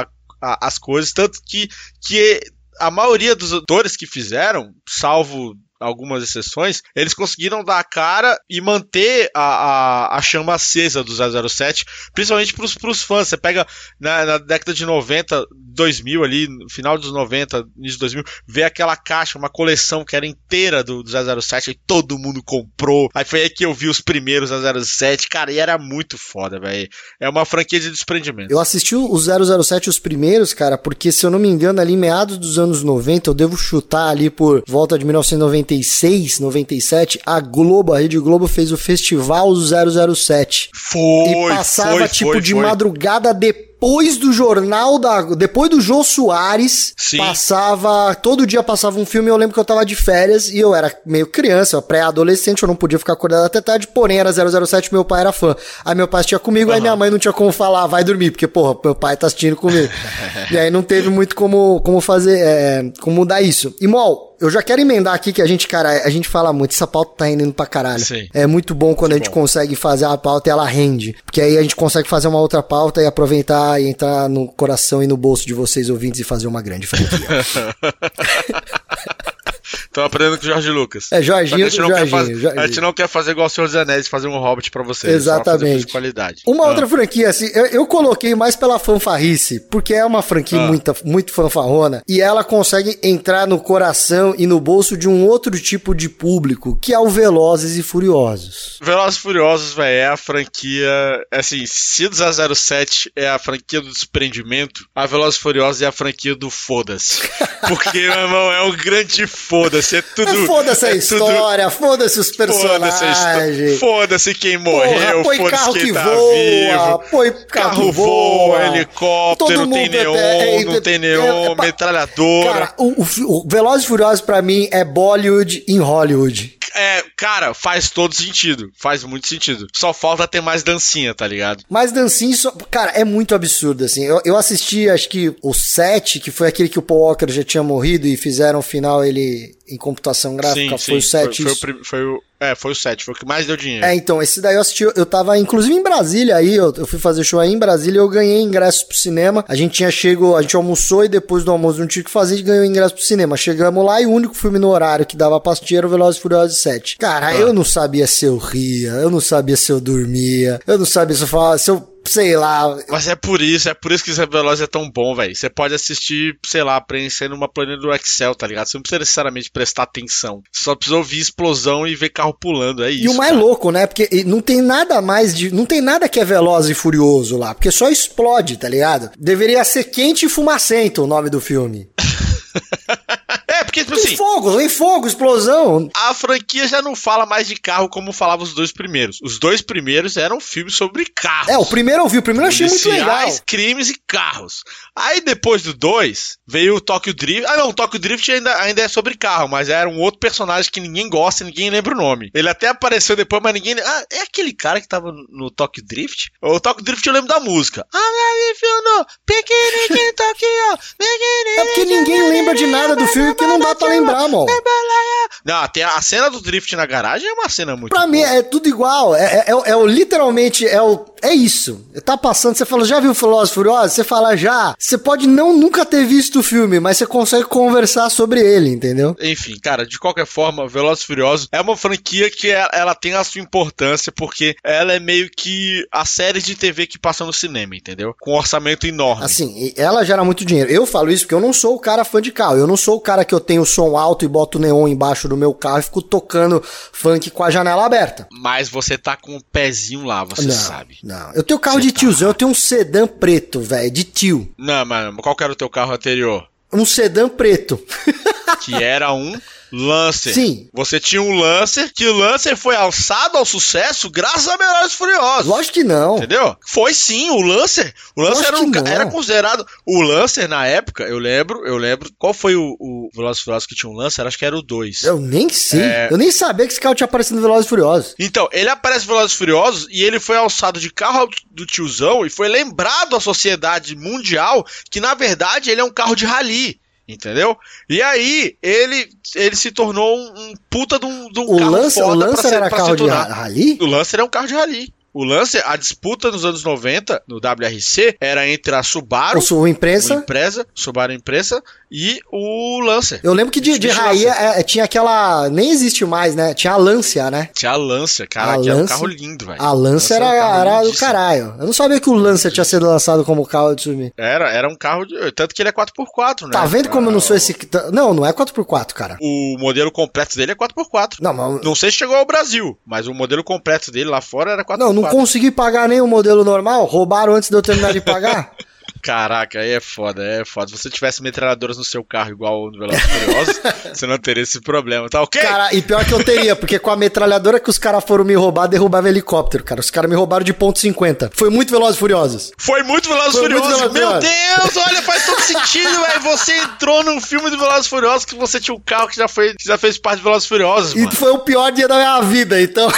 Speaker 1: a, a as coisas, tanto que, que a maioria dos atores que fizeram, salvo algumas exceções, eles conseguiram dar a cara e manter a, a, a chama acesa do 007, principalmente pros, pros fãs. Você pega na, na, década de 90, 2000 ali, final dos 90, início de 2000, vê aquela caixa, uma coleção que era inteira do, do 007 e todo mundo comprou. Aí foi aí que eu vi os primeiros 007, cara, e era muito foda, velho. É uma franquia de desprendimento.
Speaker 2: Eu assisti o 007 os primeiros, cara, porque se eu não me engano, ali meados dos anos 90, eu devo chutar ali por volta de 1990 96, 97, a Globo, a Rede Globo fez o Festival 007.
Speaker 1: Foi,
Speaker 2: E passava,
Speaker 1: foi,
Speaker 2: tipo,
Speaker 1: foi,
Speaker 2: de
Speaker 1: foi.
Speaker 2: madrugada depois depois do jornal da. Depois do Jô Soares, Sim. passava. Todo dia passava um filme. Eu lembro que eu tava de férias e eu era meio criança, pré-adolescente, eu não podia ficar acordado até tarde, porém era 007, meu pai era fã. Aí meu pai assistia comigo, uhum. aí minha mãe não tinha como falar, vai dormir, porque, porra, meu pai tá assistindo comigo. e aí não teve muito como, como fazer. É, como mudar isso. E, Mol, eu já quero emendar aqui que a gente, cara, a gente fala muito, essa pauta tá rendendo pra caralho.
Speaker 1: Sim.
Speaker 2: É muito bom quando
Speaker 1: Que
Speaker 2: a gente
Speaker 1: bom.
Speaker 2: consegue fazer a pauta e ela rende. Porque aí a gente consegue fazer uma outra pauta e aproveitar e entrar no coração e no bolso de vocês ouvintes e fazer uma grande franquia.
Speaker 1: Tô aprendendo com o Jorge Lucas.
Speaker 2: É, Jorginho
Speaker 1: a gente não quer
Speaker 2: Jorginho,
Speaker 1: fazer-
Speaker 2: Jorginho.
Speaker 1: A gente não quer fazer igual o Senhor dos Anéis, fazer um Hobbit pra vocês.
Speaker 2: Exatamente.
Speaker 1: de qualidade.
Speaker 2: Uma
Speaker 1: Ah.
Speaker 2: outra franquia, assim, eu, eu coloquei mais pela fanfarrice, porque é uma franquia
Speaker 1: Ah.
Speaker 2: muita, muito fanfarrona, e ela consegue entrar no coração e no bolso de um outro tipo de público, que é o Velozes e Furiosos.
Speaker 1: Velozes e Furiosos, velho, é a franquia. Assim, se o 007 é a franquia do desprendimento, a Velozes e Furiosos é a franquia do foda-se. Porque, meu irmão, é um grande foda-se. É tudo.
Speaker 2: Foda-se a
Speaker 1: é tudo-
Speaker 2: história, foda-se os
Speaker 1: Foda-se a
Speaker 2: personagens.
Speaker 1: Foda-se quem
Speaker 2: Porra,
Speaker 1: morreu, foda-se
Speaker 2: carro
Speaker 1: quem
Speaker 2: que
Speaker 1: tá
Speaker 2: voa,
Speaker 1: vivo.
Speaker 2: põe carro,
Speaker 1: Carro voa,
Speaker 2: voa,
Speaker 1: helicóptero,
Speaker 2: Todo
Speaker 1: tem
Speaker 2: é-
Speaker 1: neon,
Speaker 2: é- é-
Speaker 1: não tem
Speaker 2: é-
Speaker 1: neon,
Speaker 2: é
Speaker 1: metralhadora.
Speaker 2: Cara, o, o, o Velozes e Furiosos pra mim é Bollywood em Hollywood.
Speaker 1: É, cara, faz todo sentido. Faz muito sentido. Só falta ter mais dancinha, tá ligado?
Speaker 2: Mas dancinho, só- cara, é muito absurdo, assim. Eu, eu assisti, acho que o 7, que foi aquele que o Paul Walker já tinha morrido e fizeram o final ele em computação gráfica. foi o 7.
Speaker 1: Foi, foi, o foi o, é, foi o 7, foi o que mais deu dinheiro.
Speaker 2: É, então, esse daí eu assisti, eu tava inclusive em Brasília aí, eu, eu fui fazer show aí em Brasília, eu ganhei ingresso pro cinema. A gente tinha chego, a gente almoçou e depois do almoço não tinha o que fazer e ganhou ingresso pro cinema. Chegamos lá e o único filme no horário que dava pra assistir era o Velozes e Furiosos 7. Cara, eu não sabia se eu ria, eu não sabia se eu dormia, eu não sabia se eu falava, se eu, sei lá,
Speaker 1: Mas é por isso, é por isso que esse Velozes é tão bom, velho. Você pode assistir, sei lá, preenchendo uma planilha do Excel, tá ligado? Você não precisa necessariamente prestar atenção. Você só precisa ouvir explosão e ver carro pulando, é isso.
Speaker 2: E o mais
Speaker 1: cara.
Speaker 2: louco, né? Porque não tem nada mais de. Não tem nada que é veloz e furioso lá. Porque só explode, tá ligado? Deveria ser quente e fumacento o nome do filme.
Speaker 1: Tipo assim,
Speaker 2: fogo, tem fogo, explosão.
Speaker 1: a franquia já não fala mais de carro como falava os dois primeiros. Os dois primeiros eram filmes sobre carros.
Speaker 2: É, o primeiro eu vi, o primeiro eu achei muito legal.
Speaker 1: Crimes e carros. Aí depois do 2, veio o Tokyo Drift. Ah, não, o Tokyo Drift ainda, ainda é sobre carro, mas era um outro personagem que ninguém gosta, ninguém lembra o nome. Ele até apareceu depois, mas ninguém. Ah, é aquele cara que tava no Tokyo Drift? O Tokyo Drift eu lembro da música. Picnic in Tokyo,
Speaker 2: É porque ninguém lembra de nada do filme que não dá pra lembrar, mano.
Speaker 1: Não, até a cena do Drift na garagem é uma cena muito.
Speaker 2: Pra mim
Speaker 1: boa.
Speaker 2: é tudo igual. É, é, é é o literalmente é o é isso. Tá passando, você fala, já viu Velozes e Furiosos? Você fala já. Você pode não nunca ter visto o filme, mas você consegue conversar sobre ele, entendeu?
Speaker 1: Enfim, cara, de qualquer forma, Velozes e Furiosos é uma franquia que é- ela tem a sua importância porque ela é meio que a série de TV que passa no cinema, entendeu? Com um orçamento enorme.
Speaker 2: Assim, ela gera muito dinheiro. Eu falo isso porque eu não sou o cara fã de carro. Eu não sou o cara que eu tenho som alto e boto neon embaixo do meu carro e fico tocando funk com a janela aberta.
Speaker 1: Mas você tá com o pezinho lá, você
Speaker 2: não,
Speaker 1: sabe.
Speaker 2: não. Eu tenho carro
Speaker 1: Você
Speaker 2: de
Speaker 1: tá.
Speaker 2: tiozão, eu tenho um sedã preto, velho, de tio.
Speaker 1: Não, mas qual que era o teu carro anterior?
Speaker 2: Um sedã preto.
Speaker 1: Que era um Lancer.
Speaker 2: Sim.
Speaker 1: Você tinha um Lancer, que o Lancer foi alçado ao sucesso graças a Velozes e Furiosos.
Speaker 2: Lógico que não.
Speaker 1: Entendeu? Foi sim, o Lancer. O Lancer era, um era considerado. O Lancer, na época, eu lembro, eu lembro. Qual foi o, o Velozes Furiosos que tinha um Lancer? Acho que era o 2.
Speaker 2: Eu nem sei.
Speaker 1: É.
Speaker 2: Eu nem sabia que esse carro tinha aparecido no Velozes e Furiosos.
Speaker 1: Então, ele aparece em Velozes e Furiosos e ele foi alçado de carro do tiozão e foi lembrado à sociedade mundial que, na verdade, ele é um carro de rally. Entendeu? E aí, ele, ele se tornou um, um puta de um, de um
Speaker 2: O
Speaker 1: carro
Speaker 2: Lancer, o
Speaker 1: foda pra
Speaker 2: Lancer
Speaker 1: ser-
Speaker 2: era
Speaker 1: pra
Speaker 2: carro de rally?
Speaker 1: O Lancer é um carro de rally. O Lancer, a disputa nos anos 90, no WRC, era entre a Subaru, o
Speaker 2: imprensa?
Speaker 1: Impreza, Subaru Impresa, e o Lancer.
Speaker 2: Eu lembro que de, de
Speaker 1: ver.
Speaker 2: é, é, tinha aquela. Nem existe mais, né? Tinha a Lancia, né?
Speaker 1: Tinha a Lancer, cara,
Speaker 2: A
Speaker 1: que era um
Speaker 2: Lancia-
Speaker 1: carro lindo, velho.
Speaker 2: A Lancia
Speaker 1: um
Speaker 2: era,
Speaker 1: carro
Speaker 2: era do caralho. Eu não sabia que o Lancia tinha sido lançado como carro de subir.
Speaker 1: Era, era um carro de. Tanto que ele é 4x4, né?
Speaker 2: Tá vendo como eu não sou
Speaker 1: Ah,
Speaker 2: esse. Não, não é 4x4, cara.
Speaker 1: O modelo completo dele é 4x4.
Speaker 2: Não, mas.
Speaker 1: Não sei se chegou ao Brasil, mas o modelo completo dele lá fora era 4x4.
Speaker 2: Não, não consegui pagar nem o modelo normal. Roubaram antes de eu terminar de pagar.
Speaker 1: Caraca, aí é foda, é foda. Se você tivesse metralhadoras no seu carro igual no Velozes Furiosos, você não teria esse problema, tá ok?
Speaker 2: Cara, e pior que eu teria, porque com a metralhadora que os caras foram me roubar, derrubava helicóptero, cara. Os caras me roubaram de ponto .50. Foi muito Velozes e Furiosos.
Speaker 1: Foi muito Velozes e
Speaker 2: muito
Speaker 1: Furiosos.
Speaker 2: Velozes
Speaker 1: Meu. Deus, olha, faz todo sentido, velho. Você entrou num filme do Velozes e Furiosos que você tinha um carro que já, foi, que já fez parte do Velozes e Furiosos,
Speaker 2: E
Speaker 1: mano.
Speaker 2: foi o pior dia da minha vida, então.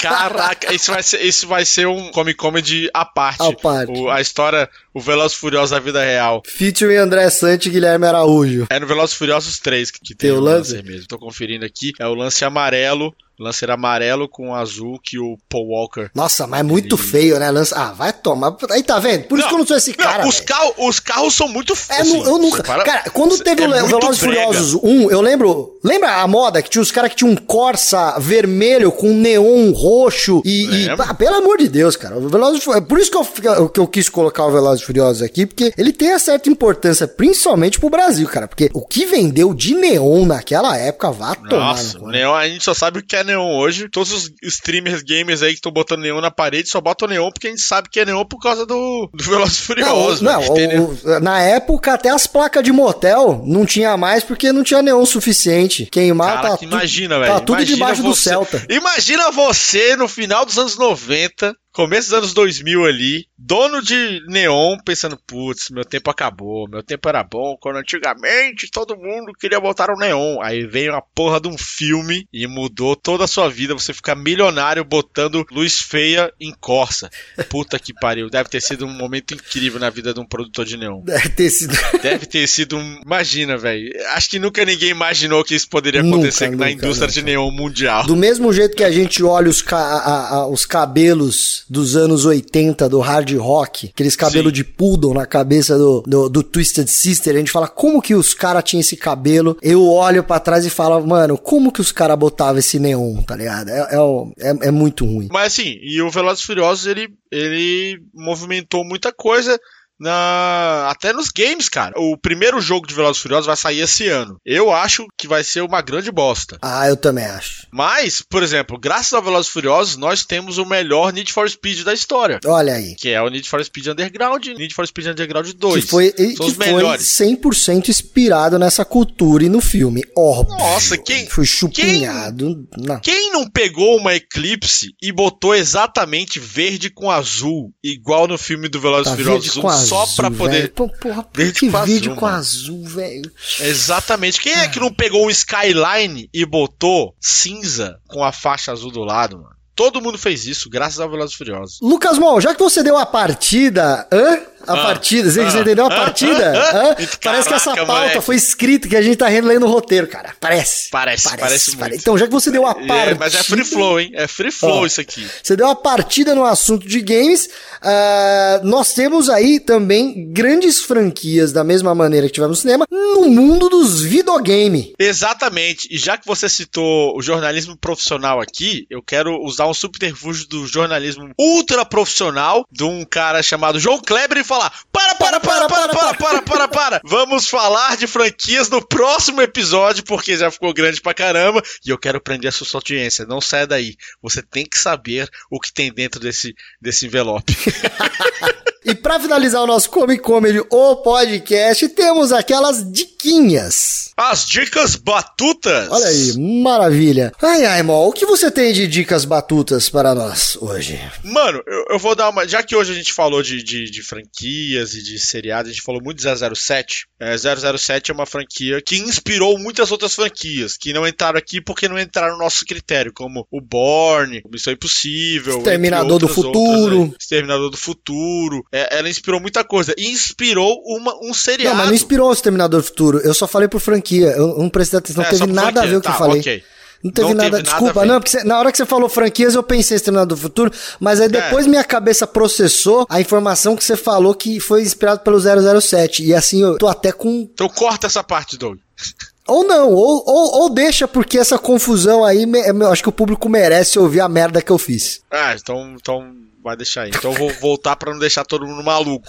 Speaker 1: Caraca, isso vai ser, isso vai ser um Comic Comedy à parte.
Speaker 2: À parte.
Speaker 1: O- a história, o Velozes e Furiosos da vida real.
Speaker 2: Featuring André Sante e Guilherme Araújo.
Speaker 1: É no Velozes e Furiosos 3 que, que tem,
Speaker 2: Tem o lance?
Speaker 1: Lancer mesmo. Tô conferindo aqui. É o lance amarelo. Lancer amarelo com azul que o Paul Walker.
Speaker 2: Nossa, mas é muito feio, né? Lança... Ah, vai tomar. Aí tá vendo? Por isso que eu não sou esse cara.
Speaker 1: os, carro, os carros são muito
Speaker 2: É,
Speaker 1: assim,
Speaker 2: eu nunca.
Speaker 1: para-
Speaker 2: Cara, quando teve
Speaker 1: é
Speaker 2: o Velozes e. Furiosos 1, eu lembro. Lembra a moda que tinha os caras que tinham um Corsa vermelho com neon roxo e. e ah, pelo amor de Deus, cara. O Velozes é Por isso que eu, que eu quis colocar o Velozes e Furiosos aqui, porque ele tem a certa importância, principalmente pro Brasil, cara. Porque o que vendeu de neon naquela época, vá tomar.
Speaker 1: Nossa,
Speaker 2: né?
Speaker 1: neon, a gente só sabe o que é neon hoje. Todos os streamers gamers aí que estão botando neon na parede só botam neon porque a gente sabe que é neon por causa do, do Velozes Furiosos.
Speaker 2: Não,
Speaker 1: velho, entendeu?
Speaker 2: o- na época até as placas de motel não tinha mais porque não tinha neon suficiente. Queimar
Speaker 1: Cara,
Speaker 2: tá
Speaker 1: que
Speaker 2: tu-
Speaker 1: imagina, velho.
Speaker 2: Tá tudo
Speaker 1: Imagina
Speaker 2: debaixo do
Speaker 1: você-
Speaker 2: Celta.
Speaker 1: Imagina você no final dos anos 90, começo dos anos 2000 ali, dono de neon, pensando, putz, meu tempo acabou, meu tempo era bom, quando antigamente todo mundo queria botar o neon. Aí veio a porra de um filme e mudou toda a sua vida, você fica milionário botando luz feia em Corsa. Puta que pariu, deve ter sido um momento incrível na vida de um produtor de neon.
Speaker 2: Deve ter sido.
Speaker 1: Deve ter sido um. Imagina, velho. Acho que nunca ninguém imaginou que isso poderia
Speaker 2: Nunca,
Speaker 1: acontecer na
Speaker 2: nunca,
Speaker 1: indústria
Speaker 2: nunca.
Speaker 1: de neon mundial.
Speaker 2: Do mesmo jeito que a gente olha os, ca- a- a- os cabelos dos anos 80 do hard rock, aqueles cabelos
Speaker 1: Sim.
Speaker 2: de poodle na cabeça do, do, do Twisted Sister, a gente fala como que os caras tinham esse cabelo. Eu olho pra trás e falo, mano, como que os caras botavam esse neon, tá ligado? É, é, é- é muito ruim.
Speaker 1: Mas assim, e o Velozes Furiosos, ele, ele movimentou muita coisa na até nos games, cara. O primeiro jogo de Velozes Furiosos vai sair esse ano. Eu acho que vai ser uma grande bosta.
Speaker 2: Ah, eu também acho.
Speaker 1: Mas, por exemplo, graças ao Velozes Furiosos, nós temos o melhor Need for Speed da história.
Speaker 2: Olha aí.
Speaker 1: Que é o Need for Speed Underground Need for Speed Underground 2.
Speaker 2: Que foi,
Speaker 1: São
Speaker 2: que
Speaker 1: os
Speaker 2: foi
Speaker 1: melhores.
Speaker 2: 100% inspirado nessa cultura e no filme. Óbvio.
Speaker 1: Nossa, quem-
Speaker 2: Foi chupinhado. Não.
Speaker 1: Quem não pegou uma Eclipse e botou exatamente verde com azul, igual no filme do Velozes
Speaker 2: Tá
Speaker 1: Furiosos
Speaker 2: verde
Speaker 1: 1,
Speaker 2: com
Speaker 1: só
Speaker 2: azul,
Speaker 1: pra poder.
Speaker 2: Pô, porra,
Speaker 1: Verde
Speaker 2: que
Speaker 1: com azul,
Speaker 2: com
Speaker 1: mano.
Speaker 2: azul, velho.
Speaker 1: Exatamente. Quem é que não pegou um Skyline e botou cinza com a faixa azul do lado, mano? Todo mundo fez isso, graças ao Velozes Furiosos.
Speaker 2: Lucas Mol, já que você deu a partida, hã? A
Speaker 1: Ah,
Speaker 2: partida, você,
Speaker 1: ah,
Speaker 2: entendeu a
Speaker 1: ah,
Speaker 2: partida?
Speaker 1: ah.
Speaker 2: Parece que essa
Speaker 1: Caraca,
Speaker 2: pauta
Speaker 1: moleque.
Speaker 2: foi escrita que a gente tá rendo lendo no roteiro, cara. Parece.
Speaker 1: Parece, parece muito.
Speaker 2: Então, já que você deu a partida.
Speaker 1: É, mas é free flow, hein? É free flow isso aqui.
Speaker 2: Você deu uma partida no assunto de games. ah, nós temos aí também grandes franquias, da mesma maneira que tivemos no cinema, no mundo dos videogame.
Speaker 1: Exatamente. E já que você citou o jornalismo profissional aqui, eu quero usar um subterfúgio do jornalismo ultra profissional de um cara chamado João Kleber e falar: para, para, para, para, para, para, para, para. Vamos falar de franquias no próximo episódio, porque já ficou grande pra caramba. E eu quero prender a sua audiência. Não saia daí. Você tem que saber o que tem dentro desse, desse envelope.
Speaker 2: E pra finalizar o nosso Comic Comedy, o podcast, temos aquelas diquinhas.
Speaker 1: As dicas batutas.
Speaker 2: Olha aí, maravilha. Ai, ai, Mol, o que você tem de dicas batutas para nós hoje?
Speaker 1: Mano, eu, eu vou dar uma. Já que hoje a gente falou de, de, de franquias e de seriados, a gente falou muito de 007. É, 007 é uma franquia que inspirou muitas outras franquias, que não entraram aqui porque não entraram no nosso critério, como o Born, Missão Impossível.
Speaker 2: Exterminador do Futuro.
Speaker 1: outras aí. Exterminador do Futuro. É, ela inspirou muita coisa. E inspirou uma, um seriado.
Speaker 2: Não, mas não inspirou o Exterminador do Futuro. Eu só falei por franquia. Eu não prestei atenção. Não
Speaker 1: É,
Speaker 2: teve nada a ver o que
Speaker 1: Tá,
Speaker 2: eu falei.
Speaker 1: ok.
Speaker 2: Não teve
Speaker 1: Não
Speaker 2: nada.
Speaker 1: teve nada
Speaker 2: Desculpa,
Speaker 1: a ver.
Speaker 2: não, porque você- na hora que você falou franquias, eu pensei em Exterminador do Futuro, mas aí depois
Speaker 1: É.
Speaker 2: minha cabeça processou a informação que você falou que foi inspirado pelo 007. E assim, eu tô até com.
Speaker 1: Então corta essa parte, Doug.
Speaker 2: Ou não, ou, ou, ou deixa, porque essa confusão aí, me- eu acho que o público merece ouvir a merda que eu fiz.
Speaker 1: Ah, então, então vai deixar aí. Então eu vou voltar pra não deixar todo mundo maluco.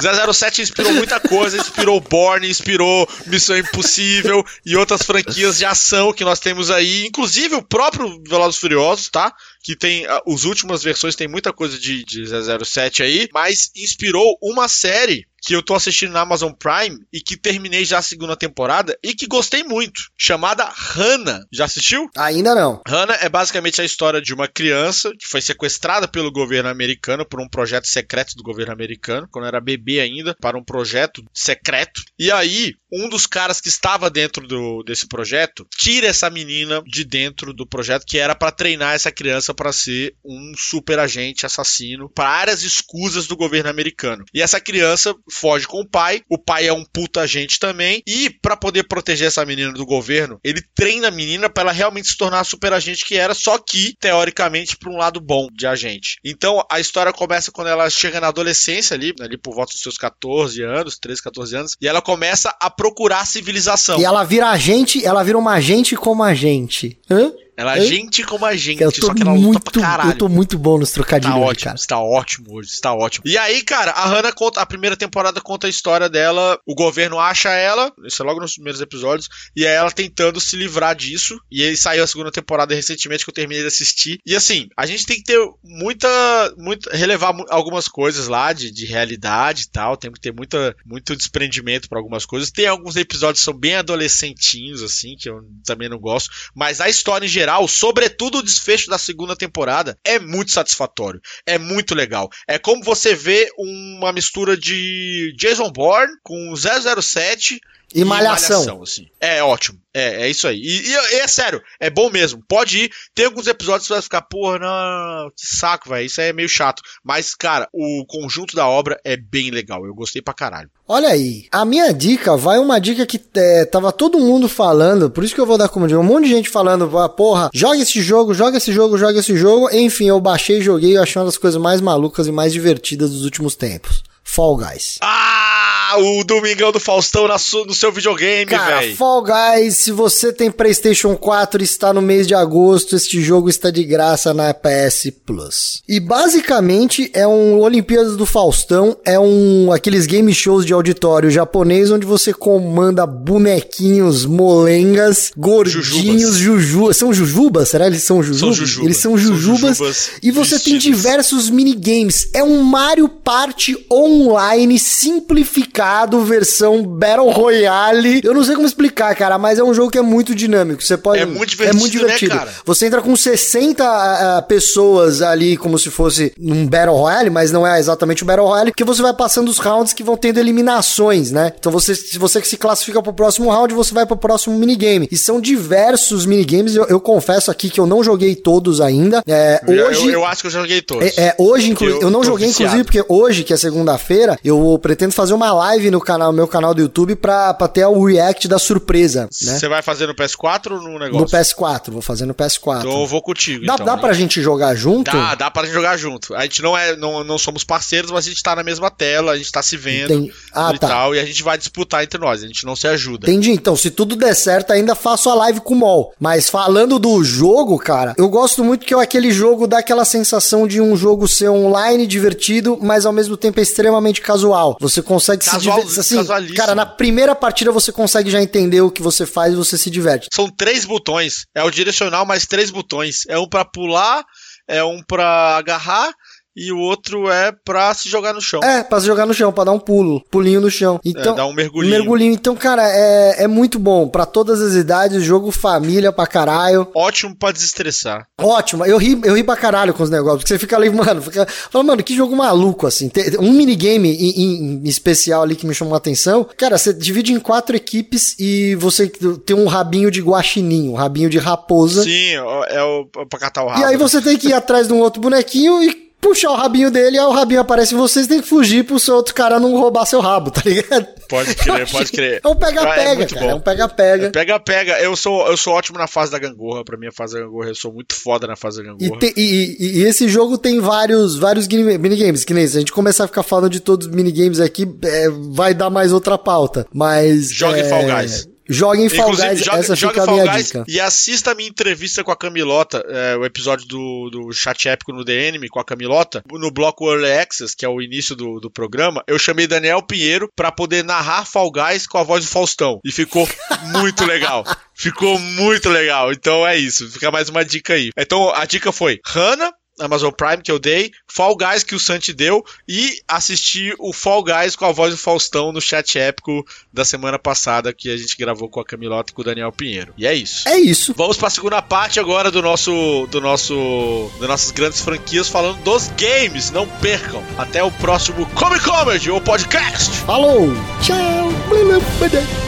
Speaker 1: O 007 inspirou muita coisa, inspirou Born, inspirou Missão Impossível e outras franquias de ação que nós temos aí, inclusive o próprio Velozes Furiosos, tá? Que tem ah, as últimas versões tem muita coisa de, de 007 aí, mas inspirou uma série que eu tô assistindo na Amazon Prime e que terminei já a segunda temporada e que gostei muito, chamada Hannah. Já assistiu?
Speaker 2: Ainda não.
Speaker 1: Hannah é basicamente a história de uma criança que foi sequestrada pelo governo americano por um projeto secreto do governo americano, quando era bebê ainda, para um projeto secreto. E aí um dos caras que estava dentro do, desse projeto tira essa menina de dentro do projeto que era para treinar essa criança para ser um super agente assassino para áreas escusas do governo americano. E essa criança foge com o pai, o pai é um puta agente também e para poder proteger essa menina do governo, ele treina a menina para ela realmente se tornar a super agente que era, só que teoricamente para um lado bom de agente. Então a história começa quando ela chega na adolescência ali, ali por volta dos seus 14 anos, 13, 14 anos, e ela começa a procurar civilização.
Speaker 2: E ela vira agente, ela vira uma agente como agente. Hã?
Speaker 1: Ela é gente como a gente,
Speaker 2: eu tô
Speaker 1: só que ela
Speaker 2: muito,
Speaker 1: luta pra caralho.
Speaker 2: Eu tô muito bom nos trocadilhos,
Speaker 1: Tá ótimo,
Speaker 2: cara.
Speaker 1: está ótimo hoje, está ótimo. E aí, cara, a Hannah conta, a primeira temporada conta a história dela, o governo acha ela, isso é logo nos primeiros episódios, e é ela tentando se livrar disso, e aí saiu a segunda temporada recentemente que eu terminei de assistir. E assim, a gente tem que ter muita, muita relevar algumas coisas lá de, de realidade e tal, tem que ter muita, muito desprendimento pra algumas coisas. Tem alguns episódios que são bem adolescentinhos, assim, que eu também não gosto, mas a história em geral, sobretudo o desfecho da segunda temporada, é muito satisfatório. É muito legal. É como você vê uma mistura de Jason Bourne com 007
Speaker 2: E Malhação.
Speaker 1: assim. É ótimo. É, é isso aí. E, e- e é sério, é bom mesmo. Pode ir. Tem alguns episódios que você vai ficar, porra, não, que saco, velho. Isso aí é meio chato. Mas, cara, o conjunto da obra é bem legal. Eu gostei pra caralho.
Speaker 2: Olha aí, a minha dica vai uma dica que é, tava todo mundo falando, por isso que eu vou dar como dica. Um monte de gente falando, ah, porra, joga esse jogo, joga esse jogo, joga esse jogo. Enfim, eu baixei, joguei e eu achei uma das coisas mais malucas e mais divertidas dos últimos tempos. Fall Guys.
Speaker 1: Ah, o Domingão do Faustão na su- no seu videogame,
Speaker 2: Cara,
Speaker 1: velho.
Speaker 2: Fall Guys, se você tem PlayStation 4 e está no mês de agosto, este jogo está de graça na PS Plus. E basicamente é um Olimpíadas do Faustão, é um aqueles game shows de auditório japonês onde você comanda bonequinhos molengas, gordinhos, juju, são jujubas, será eles são jujubas?
Speaker 1: jujubas.
Speaker 2: Eles são
Speaker 1: São
Speaker 2: jujubas.
Speaker 1: jujubas
Speaker 2: e você tem diversos minigames. É um Mario Party online simplificado, versão Battle Royale. Eu não sei como explicar, cara, mas é um jogo que é muito dinâmico. Você pode
Speaker 1: É muito divertido, né, cara?
Speaker 2: Você entra com 60 ah, ah, pessoas ali, como se fosse num Battle Royale, mas não é exatamente o Battle Royale, porque você vai passando os rounds que vão tendo eliminações, né? Então você, se você se classifica pro próximo round, você vai pro próximo minigame. E são diversos minigames. Eu, eu confesso aqui que eu não joguei todos ainda. É,
Speaker 1: Eu-
Speaker 2: hoje.
Speaker 1: eu, eu acho que eu joguei todos.
Speaker 2: É, é, hoje, inclu...
Speaker 1: Eu
Speaker 2: eu, não joguei,
Speaker 1: viciado.
Speaker 2: inclusive, porque hoje, que é segunda-feira, eu pretendo fazer uma live no canal, meu canal do YouTube pra, pra ter o react da surpresa, né?
Speaker 1: Você vai fazer no PS4 ou no
Speaker 2: No
Speaker 1: negócio?
Speaker 2: PS4, vou fazer no PS4.
Speaker 1: Então eu vou contigo.
Speaker 2: dá,
Speaker 1: então,
Speaker 2: dá
Speaker 1: né?
Speaker 2: pra gente jogar junto?
Speaker 1: Dá, dá pra gente jogar junto. A gente não é, não, não somos parceiros, mas a gente tá na mesma tela, a gente tá se vendo
Speaker 2: Entendi. Ah,
Speaker 1: e
Speaker 2: tá.
Speaker 1: tal, e a gente vai disputar entre nós, a gente não se ajuda.
Speaker 2: Entendi. Então, se tudo der certo, ainda faço a live com o Mol. Mas falando do jogo, cara, eu gosto muito que aquele jogo dá aquela sensação de um jogo ser online, divertido, mas ao mesmo tempo é extremamente casual. Você consegue
Speaker 1: Casual-
Speaker 2: divertir. Assim, cara, na primeira partida você consegue já entender o que você faz e você se diverte.
Speaker 1: São três botões. É o direcional mais três botões. É um pra pular, é um pra agarrar e o outro é pra se jogar no chão.
Speaker 2: É, pra se jogar no chão, pra dar um pulo, pulinho no chão. Então,
Speaker 1: É, dar um mergulhinho.
Speaker 2: mergulhinho. Então, cara, é, é muito bom. Pra todas as idades, jogo família pra caralho.
Speaker 1: Ótimo pra desestressar.
Speaker 2: Ótimo, eu ri, eu ri pra caralho com os negócios, porque você fica ali, mano, fica, fala, mano, que jogo maluco, assim. Tem um minigame em, em especial ali que me chamou a atenção. Cara, você divide em quatro equipes e você tem um rabinho de guaxinim, um rabinho de raposa.
Speaker 1: Sim, ó, é o pra catar o rabo.
Speaker 2: E aí você tem que ir atrás de um outro bonequinho e puxar o rabinho dele, aí o rabinho aparece em você, você tem que fugir pro seu outro cara não roubar seu rabo, tá ligado?
Speaker 1: Pode crer, pode crer.
Speaker 2: É um pega-pega, cara.
Speaker 1: bom.
Speaker 2: É um pega-pega.
Speaker 1: Pega, pega. Eu sou, eu sou ótimo na fase da gangorra. Pra mim, a fase da gangorra, eu sou muito foda na fase da
Speaker 2: E,
Speaker 1: gangorra.
Speaker 2: te- e- e- e esse jogo tem vários, vários minigames, que nem se a gente começar a ficar falando de todos os minigames aqui, é, vai dar mais outra pauta. Mas.
Speaker 1: Joga
Speaker 2: é,
Speaker 1: Fall Guys.
Speaker 2: Joga em Fall
Speaker 1: Inclusive,
Speaker 2: Guys,
Speaker 1: joga,
Speaker 2: essa
Speaker 1: joga
Speaker 2: fica a
Speaker 1: Fall
Speaker 2: minha
Speaker 1: Guys
Speaker 2: dica.
Speaker 1: e assista a minha entrevista com a Camilota, é, o episódio do, do chat épico no DN com a Camilota, no bloco Early Access, que é o início do, do programa, eu chamei Daniel Pinheiro pra poder narrar Fall Guys com a voz do Faustão. E ficou muito legal. Ficou muito legal. Então é isso. Fica mais uma dica aí. Então a dica foi Hannah, Amazon Prime que eu dei, Fall Guys que o Santi deu e assistir o Fall Guys com a voz do Faustão no chat épico da semana passada que a gente gravou com a Camilota e com o Daniel Pinheiro. E é isso.
Speaker 2: É isso.
Speaker 1: Vamos para a segunda parte agora do nosso do nosso das nossas grandes franquias falando dos games. Não percam. Até o próximo Comic Comedy ou podcast.
Speaker 2: Falou! Tchau!